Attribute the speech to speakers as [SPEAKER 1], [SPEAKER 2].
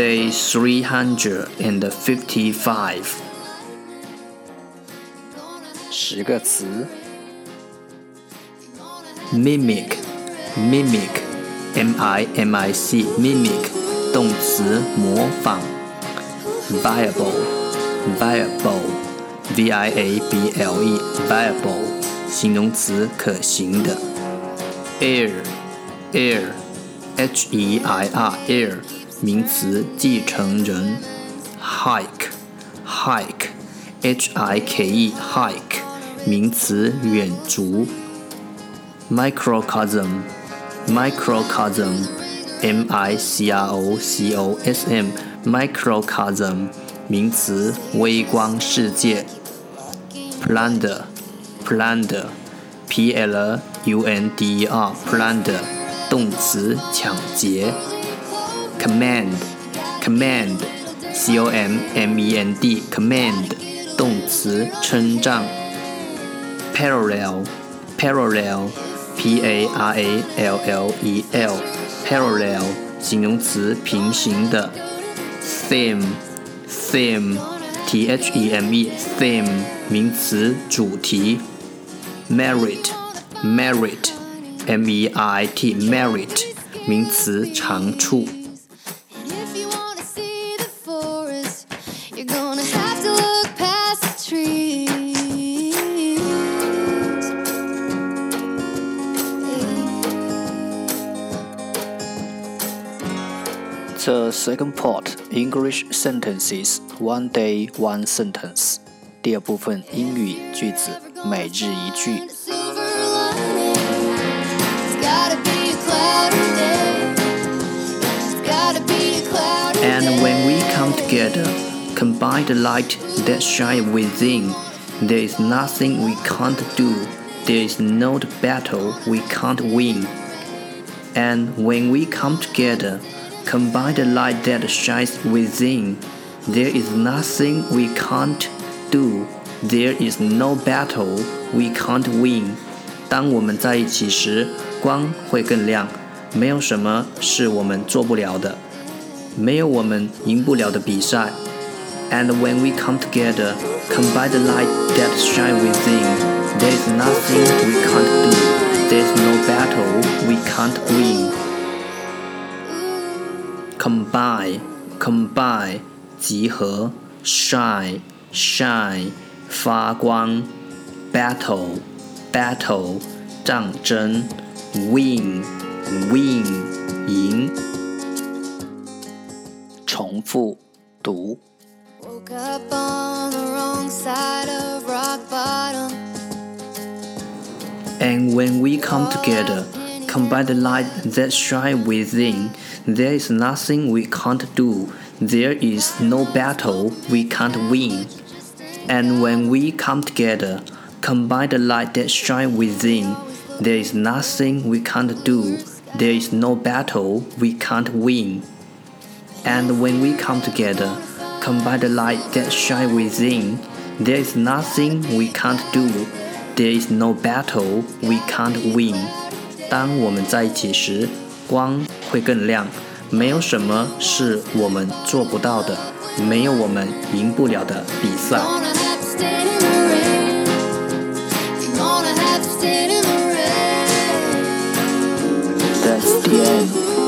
[SPEAKER 1] Day 355. 十个词。Mimic mimic m i m i c mimic 动词模仿。Viable viable v i a b l e viable 形容词可行的。Heir heir h e i r heir 名词继承人，hike，hike，h-i-k-e，hike，名词远足，microcosm，microcosm，m-i-c-r-o-c-o-s-m，microcosm，名词微观世界，plunder，plunder，p-l-u-n-d-e-r，plunder，动词抢劫。Command command c o m m e n d command 动词称赞 parallel parallel p a r a l l e l parallel 形容词平行的 theme theme t h e m e theme 名词主题 merit merit m e r i t merit 名词长处 The second part English sentences one day one sentence 第二部分英语句子每日一句。And when we come together, combine the light that shine within. There is nothing we can't do. There is no battle we can't win. And when we come together, Combine the light that shines within. There is nothing we can't do. There is no battle we can't win. 当我们在一起时，光会更亮。没有什么是我们做不了的，没有我们赢不了的比赛。And when we come together, combine the light that shine within. There is nothing we can't do. There is no battle we can't win. combine combine 集合，shine shine 发光，battle battle 战争，win win 赢。重复读。And when we come together combine the light that shine within. There is nothing we can't do. There is no battle we can't win. And when we come together, combine the light that shine within. There is nothing we can't do. There is no battle we can't win. And when we come together, combine the light that shine within. There is nothing we can't do. There is no battle we can't win. 当我们在一起时，光会更亮。没有什么是我们做不到的，没有我们赢不了的比赛。That's the end。